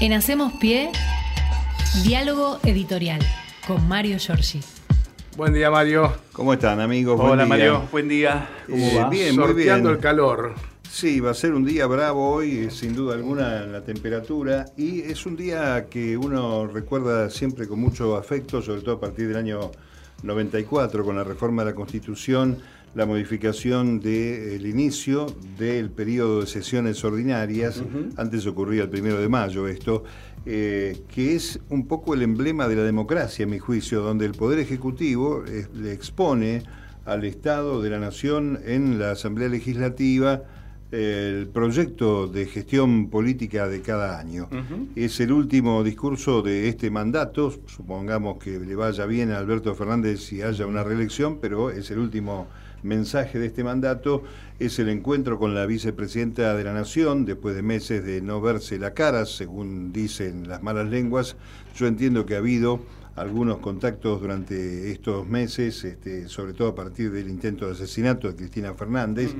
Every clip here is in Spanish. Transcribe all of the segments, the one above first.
En Hacemos Pie, diálogo editorial con Mario Giorgi. Buen día, Mario. ¿Cómo están, amigos? Hola, Buen día. Mario. Buen día. ¿Cómo Eh, va? bien, muy bien. el calor. Sí, va a ser un día bravo hoy, sin duda alguna, la temperatura. Y es un día que uno recuerda siempre con mucho afecto, sobre todo a partir del año 94, con la reforma de la Constitución, la modificación del inicio del periodo de sesiones ordinarias. Antes ocurría el primero de mayo esto. eh, que es un poco el emblema de la democracia, en mi juicio, donde el Poder Ejecutivo eh, le expone al Estado de la Nación en la Asamblea Legislativa el proyecto de gestión política de cada año. Es el último discurso de este mandato, supongamos que le vaya bien a Alberto Fernández si haya una reelección, pero es el último mensaje de este mandato, es el encuentro con la vicepresidenta de la Nación, después de meses de no verse la cara, según dicen las malas lenguas. Yo entiendo que ha habido algunos contactos durante estos meses, este, sobre todo a partir del intento de asesinato de Cristina Fernández,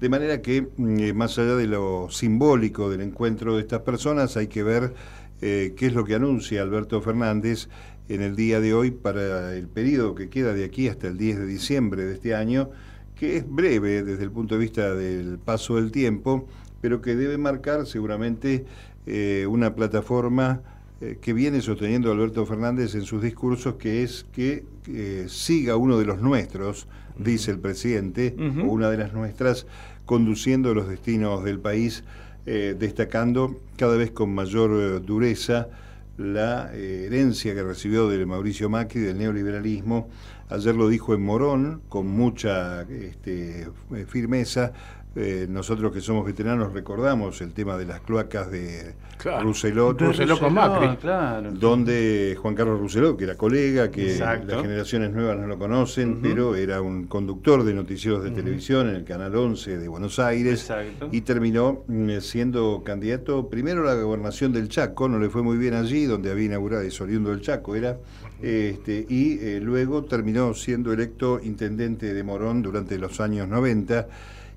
de manera que, mm, eh, más allá de lo simbólico del encuentro de estas personas, hay que ver eh, qué es lo que anuncia Alberto Fernández en el día de hoy para el periodo que queda de aquí hasta el 10 de diciembre de este año, que es breve desde el punto de vista del paso del tiempo, pero que debe marcar seguramente eh, una plataforma eh, que viene sosteniendo Alberto Fernández en sus discursos, que es que eh, siga uno de los nuestros, dice el presidente, o una de las nuestras, conduciendo los destinos del país, destacando cada vez con mayor dureza la eh, herencia que recibió de Mauricio Macri del neoliberalismo. Ayer lo dijo en Morón con mucha este, eh, firmeza. Eh, nosotros que somos veteranos recordamos el tema de las cloacas de Claro. Rousselot, Rousselot con Macri. Claro. donde Juan Carlos Rousselot, que era colega, que Exacto. las generaciones nuevas no lo conocen, pero era un conductor de noticieros de televisión en el Canal 11 de Buenos Aires Exacto. y terminó mm, siendo candidato primero a la gobernación del Chaco, no le fue muy bien allí, donde había inaugurado, es oriundo del Chaco era, este, y eh, luego terminó siendo electo intendente de Morón durante los años 90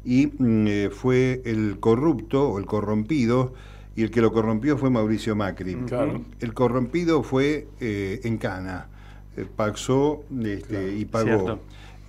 y mm, eh, fue el corrupto o el corrompido, y el que lo corrompió fue Mauricio Macri. Claro. El corrompido fue eh, en Cana, eh, paxó este, y pagó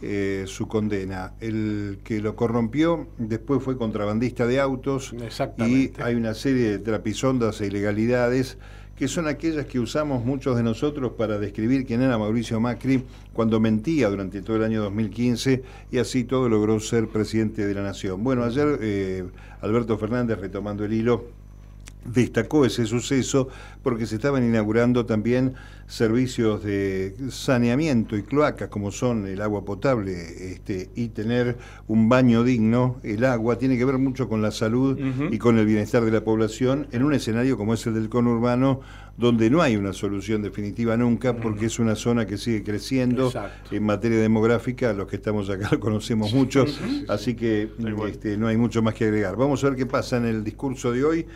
eh, su condena. El que lo corrompió después fue contrabandista de autos y hay una serie de trapisondas e ilegalidades que son aquellas que usamos muchos de nosotros para describir quién era Mauricio Macri cuando mentía durante todo el año 2015 y así todo logró ser presidente de la nación. Bueno, ayer eh, Alberto Fernández, retomando el hilo, destacó ese suceso porque se estaban inaugurando también servicios de saneamiento y cloacas como son el agua potable este, y tener un baño digno, el agua tiene que ver mucho con la salud y con el bienestar de la población en un escenario como es el del conurbano donde no hay una solución definitiva nunca porque es una zona que sigue creciendo Exacto. en materia demográfica, los que estamos acá lo conocemos mucho, así que este, no hay mucho más que agregar. Vamos a ver qué pasa en el discurso de hoy.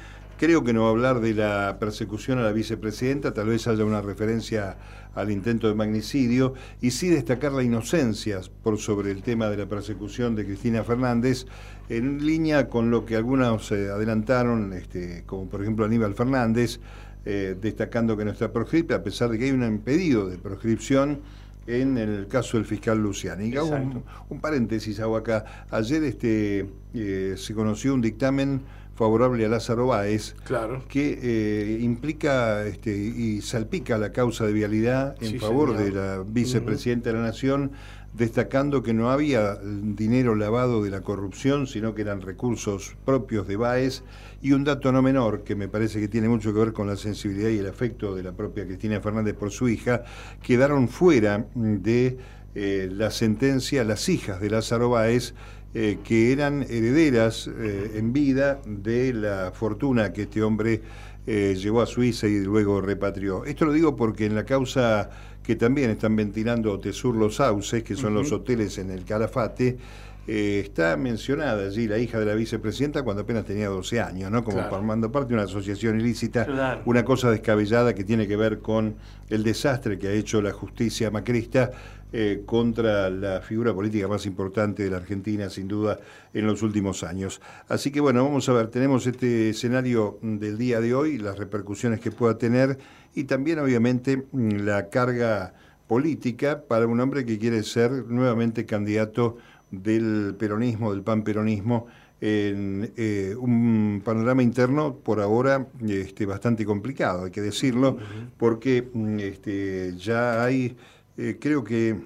Creo que no va a hablar de la persecución a la vicepresidenta, tal vez haya una referencia al intento de magnicidio, y sí destacar la inocencia por sobre el tema de la persecución de Cristina Fernández, en línea con lo que algunos eh, adelantaron, este, como por ejemplo Aníbal Fernández, eh, destacando que no está proscripta, a pesar de que hay un impedido de proscripción en el caso del fiscal Luciani. Hago un paréntesis hago acá. Ayer este, eh, se conoció un dictamen favorable a Lázaro Báez Claro. que eh, implica este, y salpica la causa de vialidad en Sí, favor señor. de la vicepresidenta de la Nación, destacando que no había dinero lavado de la corrupción, sino que eran recursos propios de Báez. Y un dato no menor, que me parece que tiene mucho que ver con la sensibilidad y el afecto de la propia Cristina Fernández por su hija, quedaron fuera de eh, la sentencia las hijas de Lázaro Báez, eh, que eran herederas eh, en vida de la fortuna que este hombre eh, llevó a Suiza y luego repatrió. Esto lo digo porque en la causa que también están ventilando Tesur Los Sauces, que son los hoteles en el Calafate, está mencionada allí la hija de la vicepresidenta cuando apenas tenía 12 años, ¿no? Como Claro. formando parte de una asociación ilícita, Claro. una cosa descabellada que tiene que ver con el desastre que ha hecho la justicia macrista eh, contra la figura política más importante de la Argentina, sin duda, en los últimos años. Así que bueno, vamos a ver, tenemos este escenario del día de hoy, las repercusiones que pueda tener y también obviamente mm, la carga política para un hombre que quiere ser nuevamente candidato del peronismo, del panperonismo, en eh, un panorama interno por ahora este, bastante complicado, hay que decirlo, porque mm, este, ya hay, eh, creo que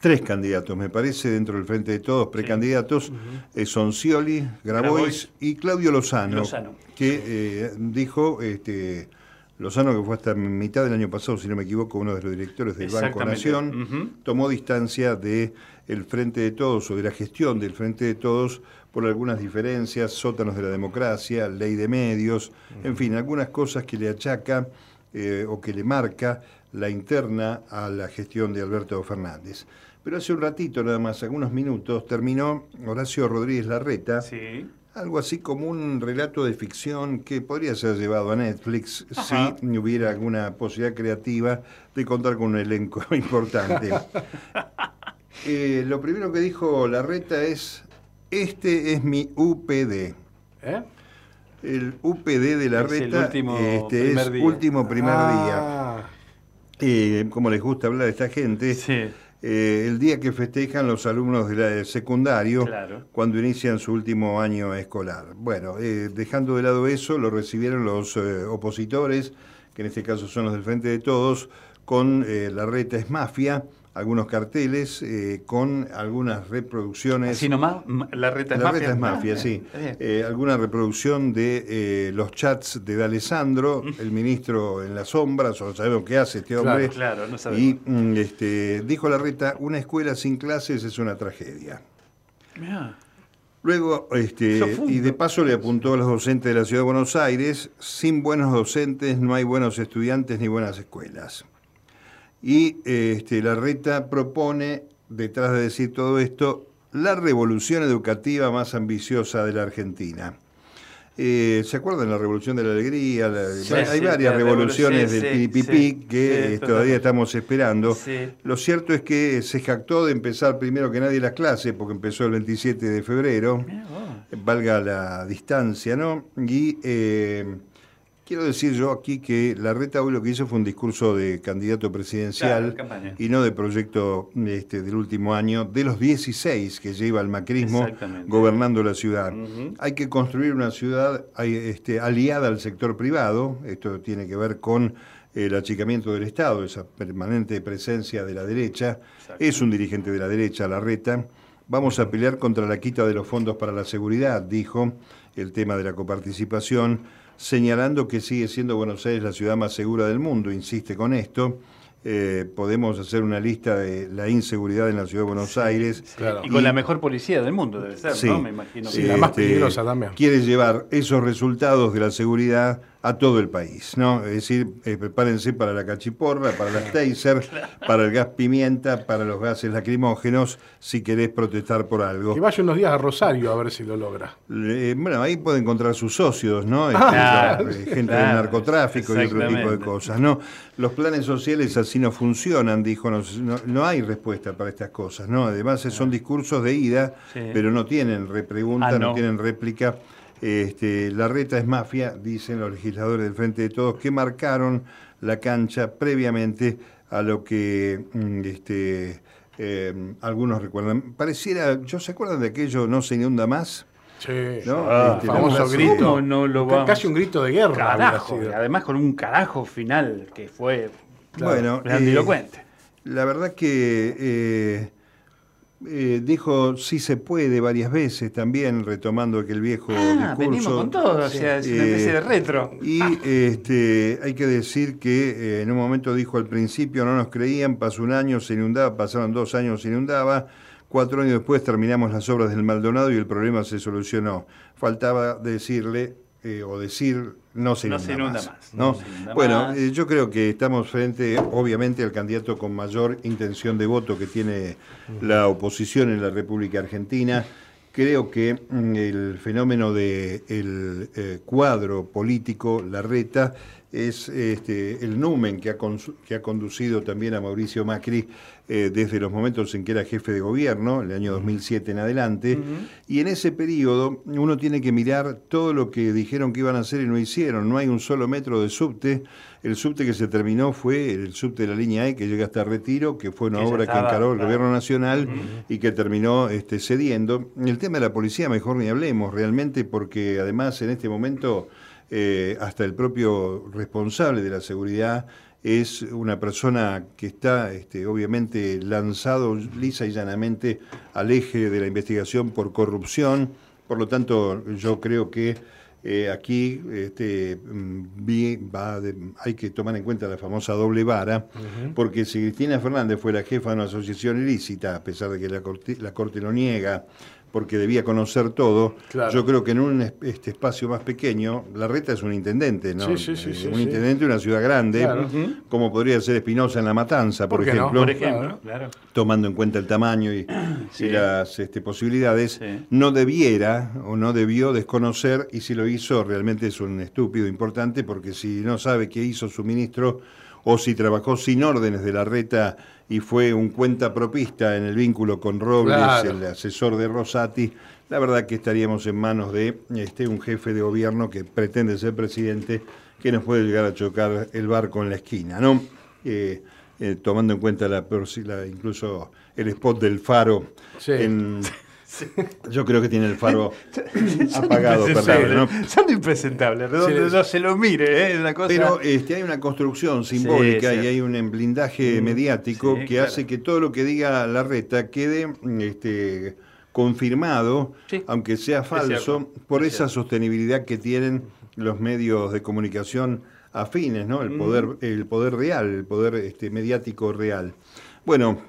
tres candidatos, me parece, dentro del Frente de Todos, precandidatos, eh, son Scioli, Grabois, y Claudio Lozano, Lozano. que eh, dijo, este, Lozano que fue hasta mitad del año pasado, si no me equivoco, uno de los directores del Banco. Nación, tomó distancia de el Frente de Todos o de la gestión del Frente de Todos por algunas diferencias, sótanos de la democracia, ley de medios, en fin, algunas cosas que le achaca eh, o que le marca la interna a la gestión de Alberto Fernández. Pero hace un ratito, nada más, algunos minutos, terminó Horacio Rodríguez Larreta, Sí. algo así como un relato de ficción que podría ser llevado a Netflix Ajá. si hubiera alguna posibilidad creativa de contar con un elenco importante. Eh, lo primero que dijo Larreta es, este es mi UPD. ¿Eh? El UPD de Larreta Es el último este, primer es día. último primer día. Ah, Eh, como les gusta hablar a esta gente, Sí. eh, el día que festejan los alumnos de la- del secundario Claro. cuando inician su último año escolar. Bueno, eh, dejando de lado eso, lo recibieron los eh, opositores, que en este caso son los del Frente de Todos, con eh, La Reta es Mafia, algunos carteles, eh, con algunas reproducciones. Así nomás, la reta es La mafia. reta es mafia, Ah, sí. bien. Eh, alguna reproducción de eh, los chats de D'Alessandro, Mm. el ministro en las sombras, o sabemos qué hace este hombre. Claro, no sabemos. Y mm, este, dijo la reta, una escuela sin clases es una tragedia. Mirá. Luego, este, y de paso le apuntó a los docentes de la Ciudad de Buenos Aires, sin buenos docentes no hay buenos estudiantes ni buenas escuelas. Y eh, este, la reta propone, detrás de decir todo esto, la revolución educativa más ambiciosa de la Argentina. Eh, ¿Se acuerdan la revolución de la alegría? La- Sí, hay sí, varias revoluciones del sí, que eh, todavía estamos esperando. Lo cierto es que se jactó de empezar primero que nadie las clases, porque empezó el 27 de febrero, valga la distancia, ¿no? Y eh, quiero decir yo aquí que la reta hoy lo que hizo fue un discurso de candidato presidencial Claro, y no de proyecto este, del último año, de los 16 que lleva el macrismo gobernando la ciudad. Hay que construir una ciudad este, aliada al sector privado, esto tiene que ver con el achicamiento del Estado, esa permanente presencia de la derecha, es un dirigente de la derecha, la reta. Vamos a pelear contra la quita de los fondos para la seguridad, dijo, el tema de la coparticipación, señalando que sigue siendo Buenos Aires la ciudad más segura del mundo, insiste con esto. Eh, podemos hacer una lista de la inseguridad en la ciudad de Buenos Aires. Claro. Y con la mejor policía del mundo debe ser, Sí. ¿no? Me imagino. Sí, que- la más peligrosa también. Quiere llevar esos resultados de la seguridad a todo el país, ¿no? Es decir, eh, prepárense para la cachiporra, para las taser, para el gas pimienta, para los gases lacrimógenos, si querés protestar por algo. Que vaya unos días a Rosario a ver si lo logra. Eh, bueno, ahí puede encontrar sus socios, ¿no? Este, Claro, eh, gente del claro, narcotráfico y otro tipo de cosas, ¿no? Los planes sociales así no funcionan, dijo, no, no, no hay respuesta para estas cosas, ¿no? Además son discursos de ida, Sí. pero no tienen repregunta, Ah, no. no. tienen réplica. Este, la reta es mafia, dicen los legisladores del Frente de Todos, que marcaron la cancha previamente a lo que mm, este, eh, algunos recuerdan. Pareciera, ¿yo se acuerdan de aquello no se inunda más? Sí, No, el este, famoso la- grito. ¿Cómo no lo vamos? Casi un grito de guerra. Carajo, además con un carajo final que fue Bueno, grandilocuente. La verdad que eh, eh, dijo sí se puede varias veces también, retomando aquel viejo ah, discurso. venimos con todo, o sea, es una Eh, especie de retro. Y este, hay que decir que eh, en un momento dijo al principio no nos creían, pasó un año, se inundaba, pasaron dos años, se inundaba, cuatro años después terminamos las obras del Maldonado y el problema se solucionó. Faltaba decirle eh, o decir no se No inunda, se inunda más. más, ¿no? no se inunda bueno, más. eh, yo creo que estamos frente, obviamente, al candidato con mayor intención de voto que tiene la oposición en la República Argentina. Creo que mm, el fenómeno del cuadro político, la reta, es este, el numen que ha, que ha conducido también a Mauricio Macri eh, desde los momentos en que era jefe de gobierno, el año 2007 en adelante, y en ese periodo uno tiene que mirar todo lo que dijeron que iban a hacer y no hicieron. No hay un solo metro de subte. El subte que se terminó fue el subte de la línea E, que llega hasta Retiro, que fue una Que obra que encaró el claro. gobierno nacional y que terminó este, cediendo. El tema de la policía, mejor ni hablemos realmente, porque además en este momento eh, hasta el propio responsable de la seguridad es una persona que está este, obviamente lanzado lisa y llanamente al eje de la investigación por corrupción. Por lo tanto, yo creo que eh, aquí este, mm, vi- va de- hay que tomar en cuenta la famosa doble vara, porque si Cristina Fernández fue la jefa de una asociación ilícita, a pesar de que la Corte, la corte lo niega, porque debía conocer todo, Claro. yo creo que en un es- este espacio más pequeño, la reta es un intendente, ¿no? Sí, sí, sí, Eh, sí, un sí. intendente de una ciudad grande, Claro. como podría ser Espinosa en La Matanza, por, ¿Por qué no? ejemplo Por ejemplo, Claro. claro. tomando en cuenta el tamaño y, Sí. y las este, posibilidades, Sí. no debiera o no debió desconocer, y si lo hizo realmente es un estúpido importante, porque si no sabe qué hizo su ministro o si trabajó sin órdenes de la reta y fue un cuenta propista en el vínculo con Robles, Claro. el asesor de Rosati, la verdad que estaríamos en manos de este, un jefe de gobierno que pretende ser presidente, que nos puede llegar a chocar el barco en la esquina, ¿no? Eh, eh, tomando en cuenta la, incluso el spot del faro. Sí. en- yo creo que tiene el faro apagado, perdón, ¿no? Son impresentables, donde Sí. no se lo mire, ¿eh? una cosa... Pero este, hay una construcción simbólica Sí, y hay un blindaje mediático sí, que claro. hace que todo lo que diga la reta quede este, confirmado, Sí. aunque sea falso, por es esa cierto. sostenibilidad que tienen los medios de comunicación afines, ¿no? El poder, el poder real, el poder este, mediático real. Bueno,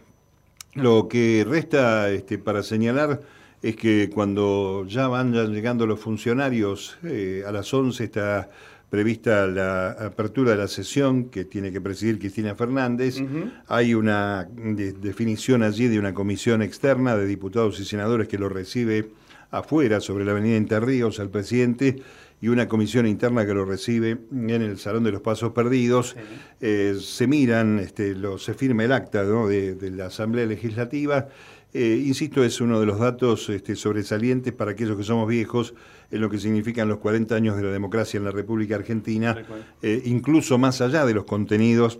lo que resta este, para señalar es que cuando ya van llegando los funcionarios, eh, a las 11 está prevista la apertura de la sesión que tiene que presidir Cristina Fernández. Hay una de- definición allí de una comisión externa de diputados y senadores que lo recibe afuera, sobre la avenida Entre Ríos, al presidente, y una comisión interna que lo recibe en el Salón de los Pasos Perdidos. Eh, se miran, este, lo, se firma el acta ¿no? de, de la Asamblea Legislativa. Eh, insisto, es uno de los datos este, sobresalientes para aquellos que somos viejos en lo que significan los 40 años de la democracia en la República Argentina, eh, incluso más allá de los contenidos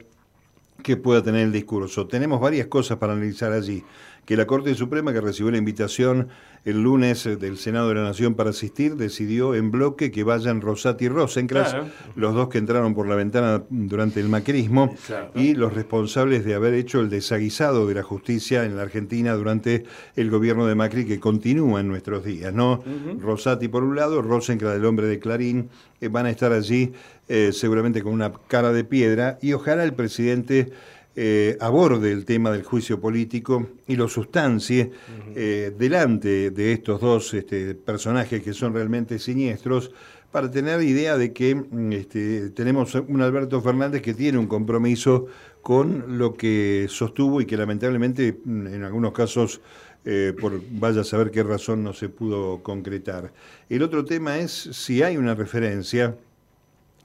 que pueda tener el discurso. Tenemos varias cosas para analizar allí. Que la Corte Suprema, que recibió la invitación el lunes eh, del Senado de la Nación para asistir, decidió en bloque que vayan Rosati y Rosencrantz, Claro. los dos que entraron por la ventana durante el macrismo, y los responsables de haber hecho el desaguisado de la justicia en la Argentina durante el gobierno de Macri, que continúa en nuestros días. ¿no? Rosati por un lado, Rosencrantz, el hombre de Clarín, eh, van a estar allí eh, seguramente con una cara de piedra, y ojalá el presidente eh, aborde el tema del juicio político y lo sustancie eh, delante de estos dos este, personajes que son realmente siniestros para tener idea de que mm, este, tenemos un Alberto Fernández que tiene un compromiso con lo que sostuvo y que lamentablemente mm, en algunos casos eh, por vaya a saber qué razón no se pudo concretar. El otro tema es si hay una referencia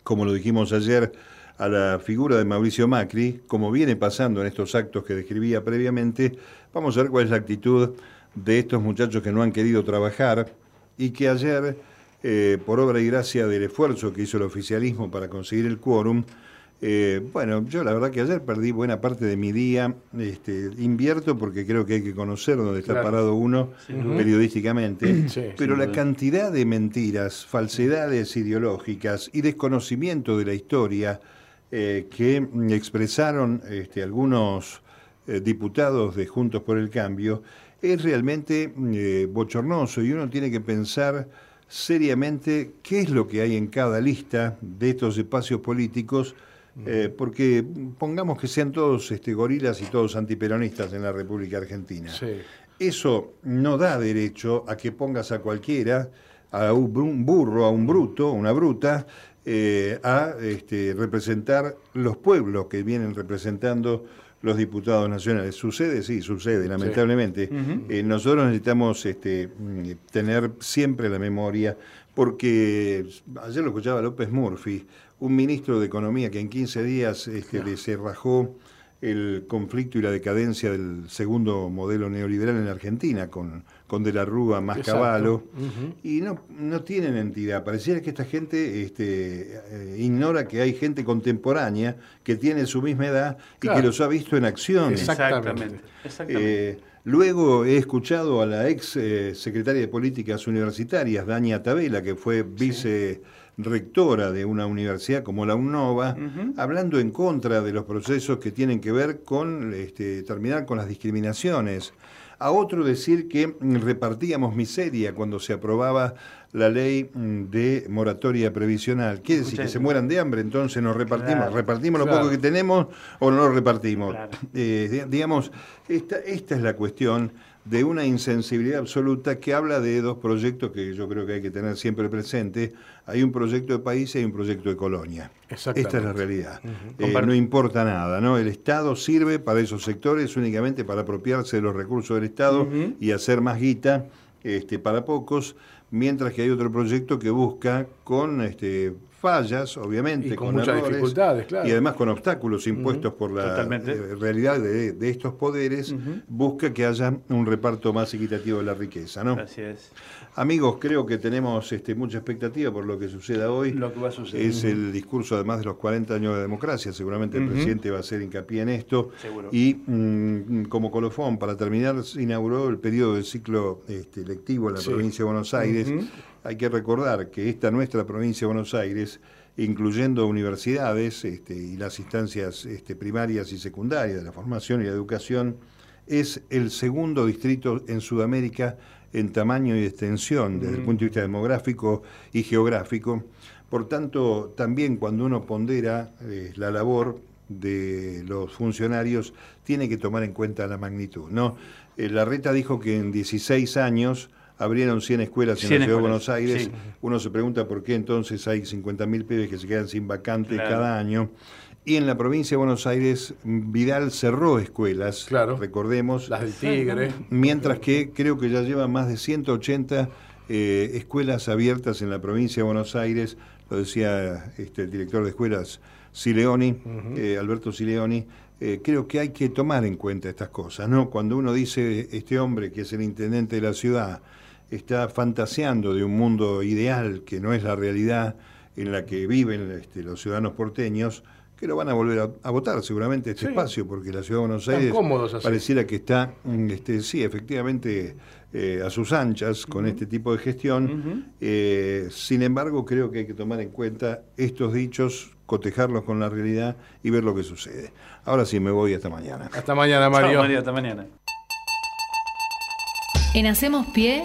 como lo dijimos ayer, a la figura de Mauricio Macri, como viene pasando en estos actos que describía previamente, vamos a ver cuál es la actitud de estos muchachos que no han querido trabajar y que ayer, eh, por obra y gracia del esfuerzo que hizo el oficialismo para conseguir el quórum, eh, bueno, yo la verdad que ayer perdí buena parte de mi día, este, invierto porque creo que hay que conocer dónde está Claro. parado uno periodísticamente, Sí, pero la cantidad de mentiras, falsedades ideológicas y desconocimiento de la historia eh, que expresaron este, algunos eh, diputados de Juntos por el Cambio es realmente eh, bochornoso y uno tiene que pensar seriamente qué es lo que hay en cada lista de estos espacios políticos, eh, porque pongamos que sean todos este, gorilas y todos antiperonistas en la República Argentina. Sí. Eso no da derecho a que pongas a cualquiera a un burro, a un bruto, una bruta, eh, a este, representar los pueblos que vienen representando los diputados nacionales. ¿Sucede? Sí, sucede, lamentablemente. Eh, nosotros necesitamos este, tener siempre la memoria, porque ayer lo escuchaba López Murphy, un ministro de Economía que en 15 días este, deserrajó el conflicto y la decadencia del segundo modelo neoliberal en Argentina, con, con De la Rúa más Caballo, y no, no tienen entidad. Pareciera que esta gente este, eh, ignora que hay gente contemporánea que tiene su misma edad y que los ha visto en acción. Exactamente. Eh, luego he escuchado a la ex eh, secretaria de Políticas Universitarias, Dania Tabela, que fue vice rectora de una universidad como la UNOVA, hablando en contra de los procesos que tienen que ver con este, terminar con las discriminaciones. A otro decir que repartíamos miseria cuando se aprobaba la ley mm, de moratoria previsional. Quiere decir que se mueran de hambre, entonces nos repartimos. ¿Repartimos lo poco que tenemos o no lo repartimos? Eh, digamos, esta, esta es la cuestión de una insensibilidad absoluta que habla de dos proyectos que yo creo que hay que tener siempre presente. Hay un proyecto de país y hay un proyecto de colonia. Esta es la realidad. Eh, no importa nada, ¿no? El Estado sirve para esos sectores únicamente para apropiarse de los recursos del Estado y hacer más guita este, para pocos, mientras que hay otro proyecto que busca con este, fallas, obviamente, con, muchas dificultades, claro. Y además con obstáculos impuestos por la eh, realidad de, estos poderes, busca que haya un reparto más equitativo de la riqueza, ¿no? Así es. Amigos, creo que tenemos este, mucha expectativa por lo que suceda hoy. Lo que va a suceder. Es el discurso, además de los 40 años de democracia, seguramente el presidente va a hacer hincapié en esto. Seguro. Y mm, como colofón, para terminar, se inauguró el periodo del ciclo este, lectivo en la provincia de Buenos Aires. Hay que recordar que esta nuestra provincia de Buenos Aires, incluyendo universidades este, y las instancias este, primarias y secundarias de la formación y la educación, es el segundo distrito en Sudamérica en tamaño y extensión desde el punto de vista demográfico y geográfico. Por tanto, también cuando uno pondera eh, la labor de los funcionarios, tiene que tomar en cuenta la magnitud. ¿no? Eh, la Reta dijo que en 16 años abrieron 100 escuelas en la Ciudad de Buenos Aires. Uno se pregunta por qué entonces hay 50.000 pibes que se quedan sin vacantes cada año. Y en la provincia de Buenos Aires, Vidal cerró escuelas, claro, recordemos. Las del Tigre. Mientras que creo que ya lleva más de 180 eh, escuelas abiertas en la provincia de Buenos Aires, lo decía este, el director de escuelas Sileoni, eh, Alberto Sileoni. Eh, creo que hay que tomar en cuenta estas cosas, ¿no? Cuando uno dice, este hombre que es el intendente de la ciudad, está fantaseando de un mundo ideal que no es la realidad en la que viven este, los ciudadanos porteños, que lo van a volver a, votar seguramente este espacio, porque la ciudad de Buenos Aires pareciera que está, mm, este, sí, efectivamente, eh, a sus anchas con este tipo de gestión. Eh, sin embargo, creo que hay que tomar en cuenta estos dichos, cotejarlos con la realidad y ver lo que sucede. Ahora sí, me voy hasta mañana. Hasta mañana, Mario. Mario hasta mañana. En Hacemos Pie,